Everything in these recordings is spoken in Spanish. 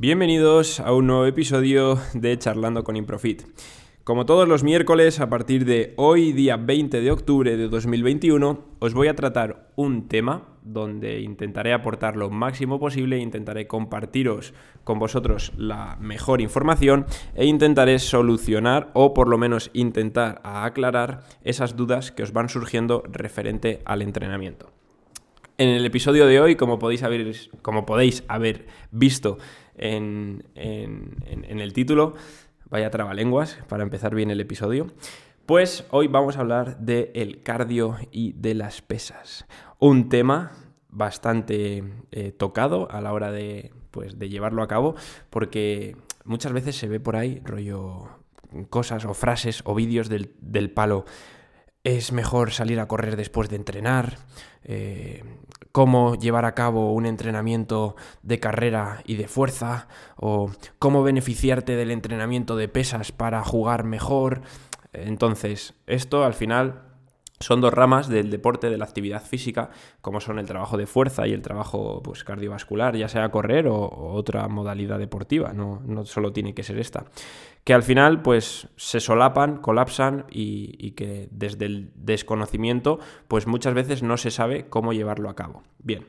Bienvenidos a un nuevo episodio de Charlando con Improfit. Como todos los miércoles, a partir de hoy, día 20 de octubre de 2021, os voy a tratar un tema donde intentaré aportar lo máximo posible, intentaré compartiros con vosotros la mejor información e intentaré solucionar o por lo menos intentar aclarar esas dudas que os van surgiendo referente al entrenamiento. En el episodio de hoy, como podéis haber, visto en, el título, vaya trabalenguas para empezar bien el episodio, pues hoy vamos a hablar del cardio y de las pesas. Un tema bastante eh, tocado a la hora de, pues, de llevarlo a cabo, porque muchas veces se ve por ahí rollo cosas o frases o vídeos del palo es mejor salir a correr después de entrenar, eh, cómo llevar a cabo un entrenamiento de carrera y de fuerza, o cómo beneficiarte del entrenamiento de pesas para jugar mejor. Entonces, esto al final son dos ramas del deporte, de la actividad física, como son el trabajo de fuerza y el trabajo pues, cardiovascular, ya sea correr o, otra modalidad deportiva, no, no, solo tiene que ser esta. Que al final pues, se solapan, colapsan y, que desde el desconocimiento pues muchas veces no se sabe cómo llevarlo a cabo. Bien,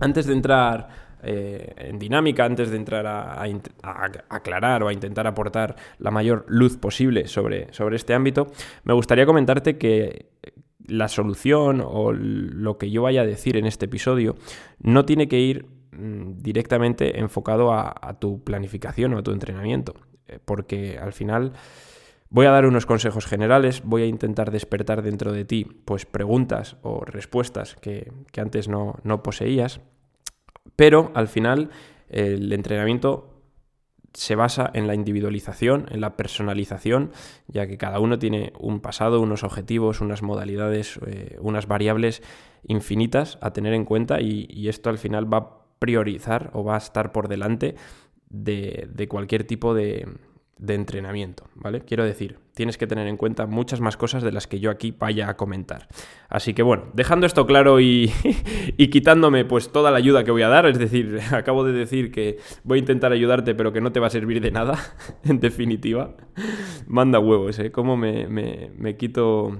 antes de entrar eh, en dinámica, antes de entrar a, aclarar o a intentar aportar la mayor luz posible sobre, sobre este ámbito, me gustaría comentarte que la solución o lo que yo vaya a decir en este episodio no tiene que ir mm, directamente enfocado a, tu planificación o a tu entrenamiento, eh, porque al final voy a dar unos consejos generales, voy a intentar despertar dentro de ti pues preguntas o respuestas que, antes no, no poseías, pero al final el entrenamiento se basa en la individualización, en la personalización, ya que cada uno tiene un pasado, unos objetivos, unas modalidades, eh, unas variables infinitas a tener en cuenta y, esto al final va a priorizar o va a estar por delante de cualquier tipo de, de entrenamiento, ¿vale? Quiero decir, tienes que tener en cuenta muchas más cosas de las que yo aquí vaya a comentar. Así que bueno, dejando esto claro y, quitándome pues toda la ayuda que voy a dar, es decir, acabo de decir que voy a intentar ayudarte pero que no te va a servir de nada, en definitiva, manda huevos, ¿eh? Cómo me, quito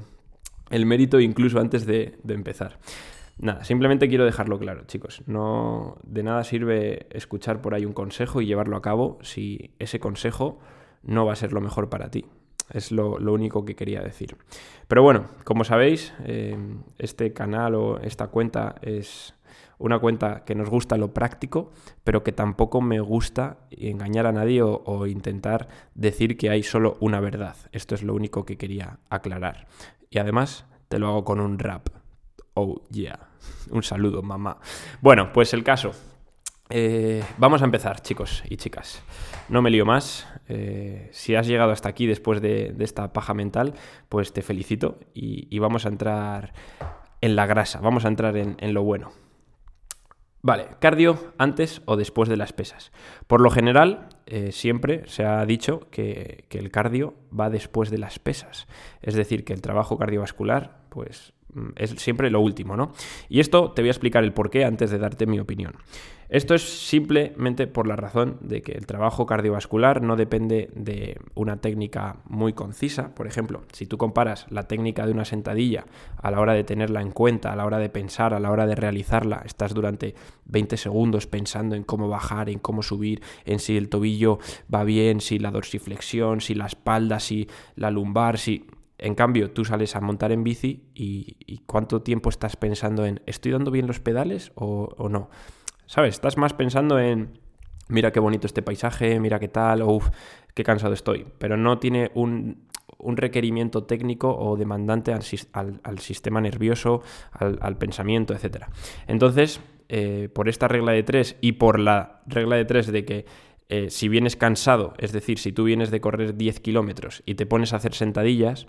el mérito incluso antes de, de empezar. Nada, simplemente quiero dejarlo claro, chicos. No de nada sirve escuchar por ahí un consejo y llevarlo a cabo si ese consejo no va a ser lo mejor para ti. Es lo, único que quería decir. Pero bueno, como sabéis, eh, este canal o esta cuenta es una cuenta que nos gusta lo práctico, pero que tampoco me gusta engañar a nadie o, intentar decir que hay solo una verdad. Esto es lo único que quería aclarar. Y además te lo hago con un rap. Oh, yeah. Un saludo, mamá. Bueno, pues el caso. Eh, vamos a empezar, chicos y chicas. No me lío más. Eh, si has llegado hasta aquí después de, esta paja mental, pues te felicito y, vamos a entrar en la grasa, vamos a entrar en, lo bueno. Vale, cardio antes o después de las pesas. Por lo general, eh, siempre se ha dicho que, que, el cardio va después de las pesas. Es decir, que el trabajo cardiovascular, pues Mm, es siempre lo último, ¿no? Y esto te voy a explicar el porqué antes de darte mi opinión. Esto es simplemente por la razón de que el trabajo cardiovascular no depende de una técnica muy concisa. Por ejemplo, si tú comparas la técnica de una sentadilla a la hora de tenerla en cuenta, a la hora de pensar, a la hora de realizarla, estás durante 20 segundos pensando en cómo bajar, en cómo subir, en si el tobillo va bien, si la dorsiflexión, si la espalda, si la lumbar, si en cambio, tú sales a montar en bici y, cuánto tiempo estás pensando en ¿estoy dando bien los pedales o, no? ¿Sabes? Estás más pensando en mira qué bonito este paisaje, mira qué tal, o uff, qué cansado estoy. Pero no tiene un, requerimiento técnico o demandante al, sistema nervioso, al, pensamiento, etc. Entonces, eh, por esta regla de tres y por la regla de tres de que eh, si vienes cansado, es decir, si tú vienes de correr 10 kilómetros y te pones a hacer sentadillas,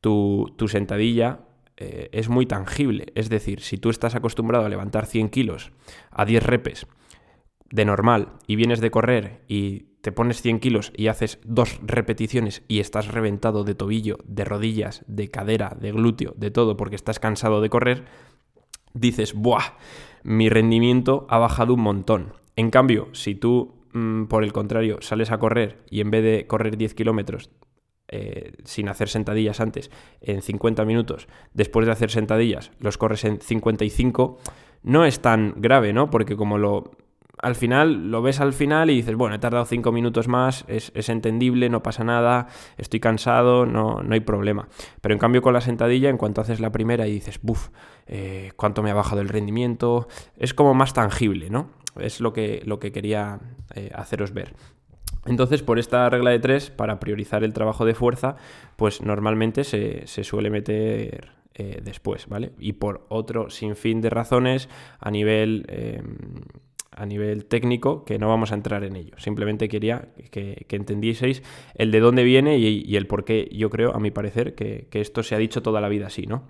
tu, sentadilla eh, es muy tangible. Es decir, si tú estás acostumbrado a levantar 100 kilos a 10 repes de normal y vienes de correr y te pones 100 kilos y haces dos repeticiones y estás reventado de tobillo, de rodillas, de cadera, de glúteo, de todo porque estás cansado de correr, dices, ¡buah! Mi rendimiento ha bajado un montón. En cambio, si tú mm, por el contrario, sales a correr y en vez de correr 10 kilómetros eh, sin hacer sentadillas antes en 50 minutos, después de hacer sentadillas los corres en 55, no es tan grave, ¿no? Porque como lo al final lo ves al final y dices, bueno, he tardado 5 minutos más, es, entendible, no pasa nada, estoy cansado, no, no, hay problema. Pero en cambio con la sentadilla, en cuanto haces la primera y dices, buf, eh, cuánto me ha bajado el rendimiento, es como más tangible, ¿no? Es lo que, lo que quería eh, haceros ver. Entonces, por esta regla de tres, para priorizar el trabajo de fuerza, pues normalmente se, suele meter eh, después, ¿vale? Y por otro sinfín de razones a nivel, em, a nivel técnico que no vamos a entrar en ello. Simplemente quería que, entendieseis el de dónde viene y, el por qué yo creo, a mi parecer, que, que esto se ha dicho toda la vida así, ¿no?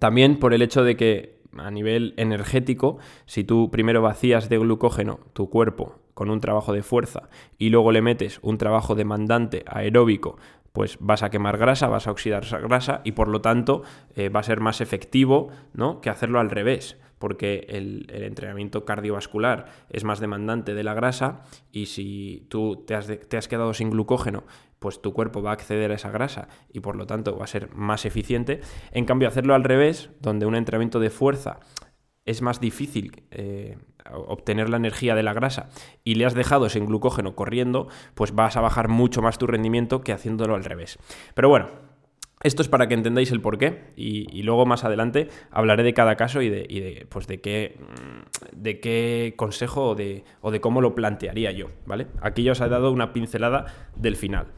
También por el hecho de que a nivel energético, si tú primero vacías de glucógeno tu cuerpo con un trabajo de fuerza y luego le metes un trabajo demandante aeróbico, pues vas a quemar grasa, vas a oxidar esa grasa y por lo tanto eh, va a ser más efectivo ¿no? que hacerlo al revés porque el, entrenamiento cardiovascular es más demandante de la grasa y si tú te has, te has, quedado sin glucógeno, pues tu cuerpo va a acceder a esa grasa y por lo tanto va a ser más eficiente. En cambio, hacerlo al revés, donde un entrenamiento de fuerza es más difícil eh, obtener la energía de la grasa y le has dejado sin glucógeno corriendo, pues vas a bajar mucho más tu rendimiento que haciéndolo al revés. Pero bueno, esto es para que entendáis el porqué y, luego más adelante hablaré de cada caso y de, pues de, qué, de qué consejo o de, o de cómo lo plantearía yo, ¿vale? Aquí ya os he dado una pincelada del final.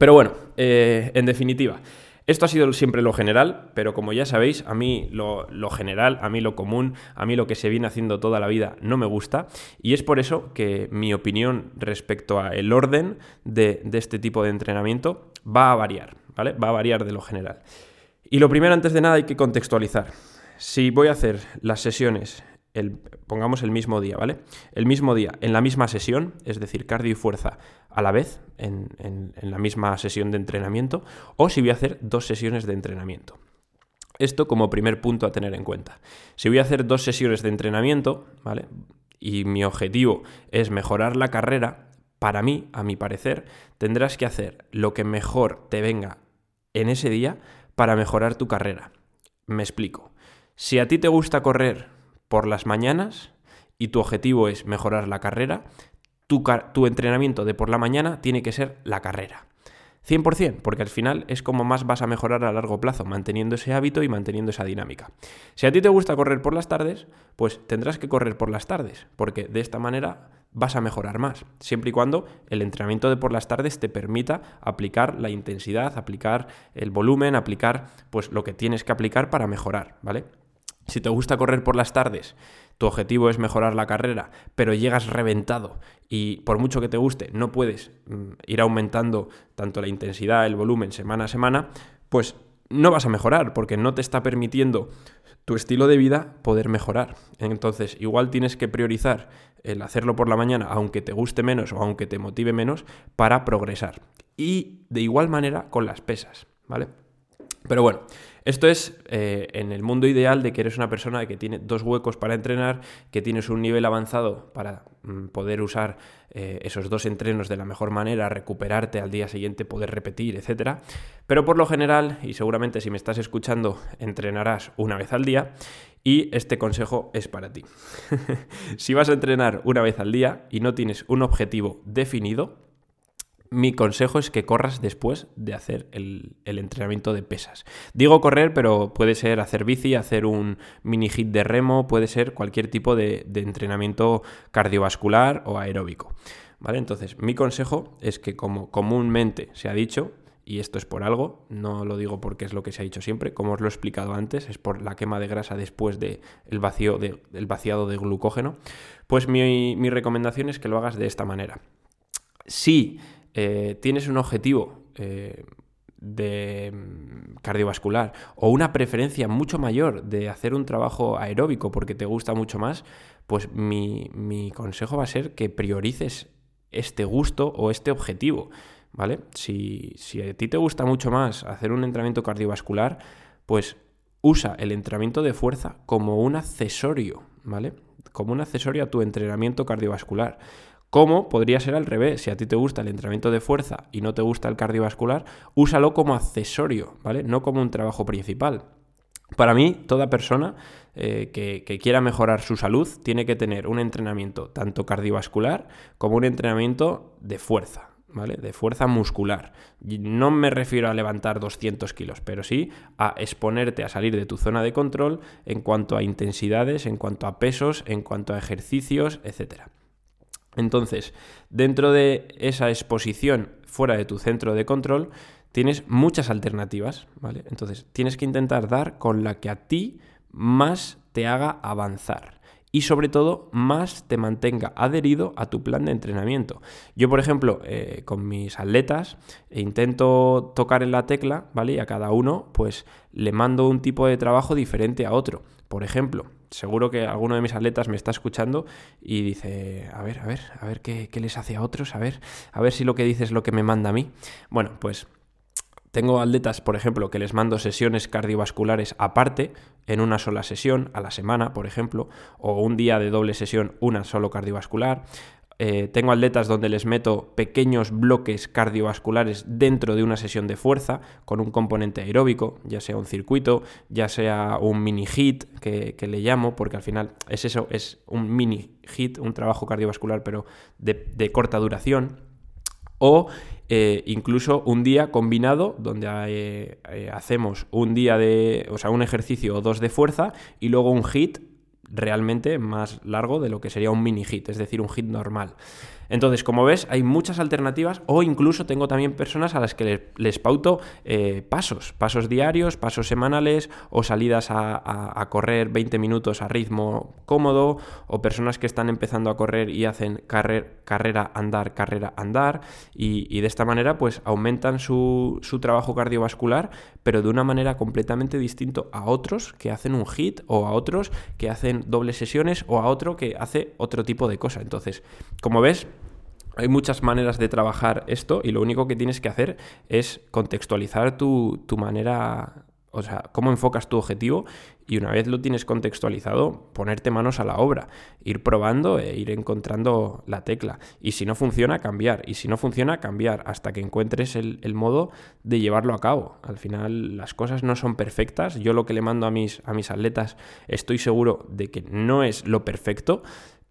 Pero bueno, eh, en definitiva, esto ha sido siempre lo general, pero como ya sabéis, a mí lo, general, a mí lo común, a mí lo que se viene haciendo toda la vida no me gusta y es por eso que mi opinión respecto al orden de, de este tipo de entrenamiento va a variar, ¿vale? Va a variar de lo general. Y lo primero, antes de nada, hay que contextualizar. Si voy a hacer las sesiones el, pongamos el mismo día, ¿vale? El mismo día, en la misma sesión, es decir, cardio y fuerza a la vez, en, en la misma sesión de entrenamiento, o si voy a hacer dos sesiones de entrenamiento. Esto como primer punto a tener en cuenta. Si voy a hacer dos sesiones de entrenamiento, ¿vale? Y mi objetivo es mejorar la carrera, para mí, a mi parecer, tendrás que hacer lo que mejor te venga en ese día para mejorar tu carrera. Me explico. Si a ti te gusta correr por las mañanas y tu objetivo es mejorar la carrera, tu, entrenamiento de por la mañana tiene que ser la carrera. 100%, porque al final es como más vas a mejorar a largo plazo, manteniendo ese hábito y manteniendo esa dinámica. Si a ti te gusta correr por las tardes, pues tendrás que correr por las tardes, porque de esta manera vas a mejorar más, siempre y cuando el entrenamiento de por las tardes te permita aplicar la intensidad, aplicar el volumen, aplicar pues lo que tienes que aplicar para mejorar, ¿vale? Si te gusta correr por las tardes, tu objetivo es mejorar la carrera, pero llegas reventado y por mucho que te guste no puedes mm, ir aumentando tanto la intensidad, el volumen semana a semana, pues no vas a mejorar porque no te está permitiendo tu estilo de vida poder mejorar. Entonces, igual tienes que priorizar el hacerlo por la mañana, aunque te guste menos o aunque te motive menos, para progresar. Y de igual manera con las pesas, ¿vale? Pero bueno, esto es eh, en el mundo ideal de que eres una persona que tiene dos huecos para entrenar, que tienes un nivel avanzado para mm, poder usar eh, esos dos entrenos de la mejor manera, recuperarte al día siguiente, poder repetir, etc. Pero por lo general, y seguramente si me estás escuchando, entrenarás una vez al día y este consejo es para ti. si vas a entrenar una vez al día y no tienes un objetivo definido, mi consejo es que corras después de hacer el, entrenamiento de pesas. Digo correr, pero puede ser hacer bici, hacer un mini hit de remo, puede ser cualquier tipo de, entrenamiento cardiovascular o aeróbico. ¿Vale? Entonces, mi consejo es que como comúnmente se ha dicho, y esto es por algo, no lo digo porque es lo que se ha dicho siempre, como os lo he explicado antes, es por la quema de grasa después del vacío de, vaciado de glucógeno, pues mi, recomendación es que lo hagas de esta manera. Si eh, tienes un objetivo eh, de mm, cardiovascular o una preferencia mucho mayor de hacer un trabajo aeróbico porque te gusta mucho más, pues mi, consejo va a ser que priorices este gusto o este objetivo, ¿vale? Si, si a ti te gusta mucho más hacer un entrenamiento cardiovascular, pues usa el entrenamiento de fuerza como un accesorio, ¿vale? Como un accesorio a tu entrenamiento cardiovascular Como podría ser al revés, si a ti te gusta el entrenamiento de fuerza y no te gusta el cardiovascular, úsalo como accesorio, ¿vale? No como un trabajo principal. Para mí, toda persona eh, que, quiera mejorar su salud tiene que tener un entrenamiento tanto cardiovascular como un entrenamiento de fuerza. ¿Vale? De fuerza muscular. No me refiero a levantar 200 kilos, pero sí a exponerte a salir de tu zona de control en cuanto a intensidades, en cuanto a pesos, en cuanto a ejercicios, etc. Entonces, dentro de esa exposición fuera de tu centro de control, tienes muchas alternativas, ¿vale? Entonces, tienes que intentar dar con la que a ti más te haga avanzar y sobre todo más te mantenga adherido a tu plan de entrenamiento. Yo, por ejemplo, eh, con mis atletas intento tocar en la tecla, ¿vale? Y a cada uno, pues le mando un tipo de trabajo diferente a otro. Por ejemplo, seguro que alguno de mis atletas me está escuchando y dice, a ver, a ver, a ver qué, qué les hace a otros, a ver, a ver si lo que dice es lo que me manda a mí. Bueno, pues tengo atletas, por ejemplo, que les mando sesiones cardiovasculares aparte, en una sola sesión, a la semana, por ejemplo, o un día de doble sesión, una solo cardiovascular. Eh, tengo atletas donde les meto pequeños bloques cardiovasculares dentro de una sesión de fuerza con un componente aeróbico, ya sea un circuito, ya sea un mini hit que, le llamo, porque al final es eso, es un mini hit, un trabajo cardiovascular pero de corta duración. O eh, incluso un día combinado donde eh, hacemos un día de, o sea, un ejercicio o dos de fuerza y luego un hit realmente más largo de lo que sería un mini hit, es decir, un hit normal. Entonces, como ves, hay muchas alternativas o incluso tengo también personas a las que les, pauto eh, pasos, pasos diarios, pasos semanales o salidas a, correr 20 minutos a ritmo cómodo o personas que están empezando a correr y hacen carrera, andar, carrera, andar y, de esta manera pues aumentan su trabajo cardiovascular pero de una manera completamente distinta a otros que hacen un hit o a otros que hacen dobles sesiones o a otro que hace otro tipo de cosa. Entonces, como ves, hay muchas maneras de trabajar esto y lo único que tienes que hacer es contextualizar tu, tu manera o sea, cómo enfocas tu objetivo y una vez lo tienes contextualizado, ponerte manos a la obra, ir probando e ir encontrando la tecla. Y si no funciona, cambiar. Y si no funciona, cambiar hasta que encuentres el, el modo de llevarlo a cabo. Al final las cosas no son perfectas. Yo lo que le mando a mis, a mis atletas estoy seguro de que no es lo perfecto,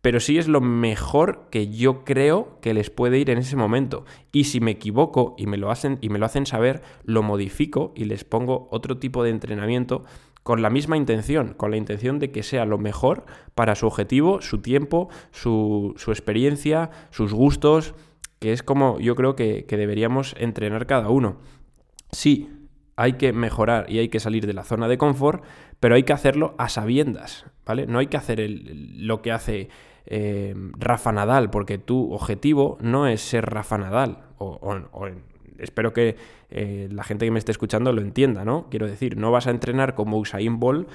pero sí es lo mejor que yo creo que les puede ir en ese momento. Y si me equivoco y me lo hacen, y me lo hacen saber, lo modifico y les pongo otro tipo de entrenamiento con la misma intención, con la intención de que sea lo mejor para su objetivo, su tiempo, su, experiencia, sus gustos, que es como yo creo que, que deberíamos entrenar cada uno. Sí, hay que mejorar y hay que salir de la zona de confort, pero hay que hacerlo a sabiendas, ¿vale? No hay que hacer lo que hace eh, Rafa Nadal, porque tu objetivo no es ser Rafa Nadal, o, espero que eh, la gente que me esté escuchando lo entienda, ¿no? Quiero decir, no vas a entrenar como Usain Bolt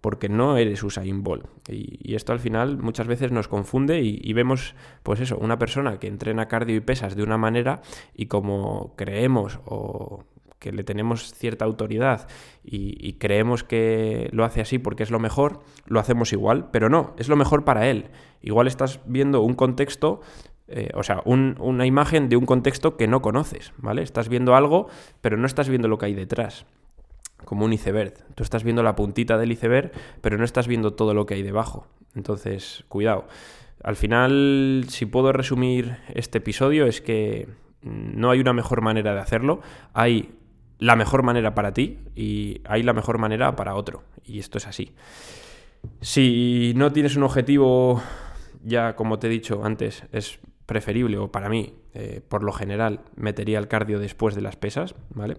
porque no eres Usain Bolt. Y, esto al final muchas veces nos confunde y, y, vemos, pues eso, una persona que entrena cardio y pesas de una manera y como creemos o que le tenemos cierta autoridad y, creemos que lo hace así porque es lo mejor, lo hacemos igual, pero no, es lo mejor para él. Igual estás viendo un contexto eh, o sea, una imagen de un contexto que no conoces, ¿vale? Estás viendo algo, pero no estás viendo lo que hay detrás, como un iceberg. Tú estás viendo la puntita del iceberg, pero no estás viendo todo lo que hay debajo. Entonces, cuidado. Al final, si puedo resumir este episodio, es que no hay una mejor manera de hacerlo. Hay la mejor manera para ti y hay la mejor manera para otro. Y esto es así. Si no tienes un objetivo, ya como te he dicho antes, es preferible, o para mí, eh, por lo general, metería el cardio después de las pesas, ¿vale?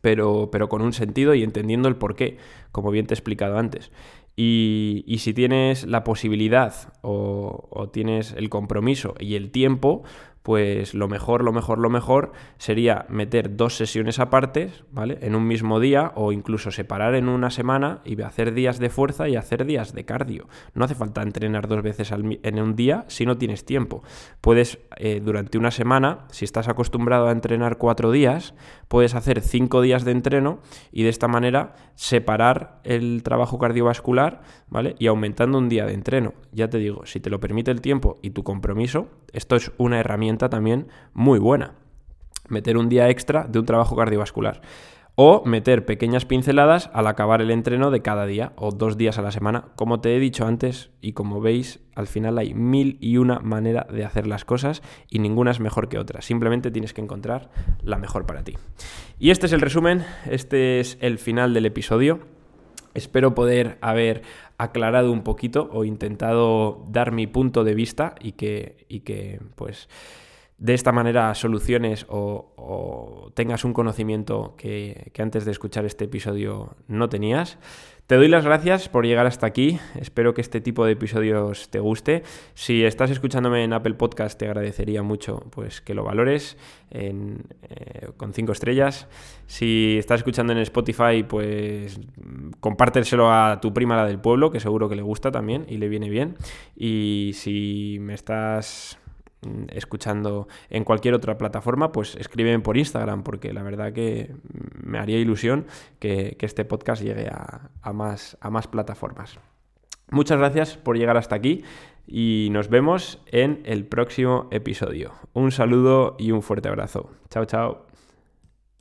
Pero, pero con un sentido y entendiendo el porqué, como bien te he explicado antes. Y, si tienes la posibilidad o, tienes el compromiso y el tiempo, pues lo mejor, lo mejor, lo mejor sería meter dos sesiones aparte, ¿vale? En un mismo día o incluso separar en una semana y hacer días de fuerza y hacer días de cardio. No hace falta entrenar dos veces en un día si no tienes tiempo. Puedes, eh, durante una semana, si estás acostumbrado a entrenar cuatro días, puedes hacer cinco días de entreno y de esta manera separar el trabajo cardiovascular, ¿vale? Y aumentando un día de entreno. Ya te digo, si te lo permite el tiempo y tu compromiso, esto es una herramienta también muy buena. Meter un día extra de un trabajo cardiovascular. O meter pequeñas pinceladas al acabar el entreno de cada día o dos días a la semana. Como te he dicho antes y como veis, al final hay mil y una manera de hacer las cosas y ninguna es mejor que otra. Simplemente tienes que encontrar la mejor para ti. Y este es el resumen, este es el final del episodio. Espero poder haber aclarado un poquito o intentado dar mi punto de vista y que, y que pues de esta manera soluciones o, tengas un conocimiento que, que, antes de escuchar este episodio no tenías. Te doy las gracias por llegar hasta aquí. Espero que este tipo de episodios te guste. Si estás escuchándome en Apple Podcast, te agradecería mucho pues, que lo valores eh, con cinco estrellas. Si estás escuchando en Spotify, pues compárteselo a tu prima la del pueblo, que seguro que le gusta también y le viene bien. Y si me estás escuchando en cualquier otra plataforma, pues escríbeme por Instagram, porque la verdad que me haría ilusión que, este podcast llegue a, más, a más plataformas. Muchas gracias por llegar hasta aquí y nos vemos en el próximo episodio. Un saludo y un fuerte abrazo. Chao, chao.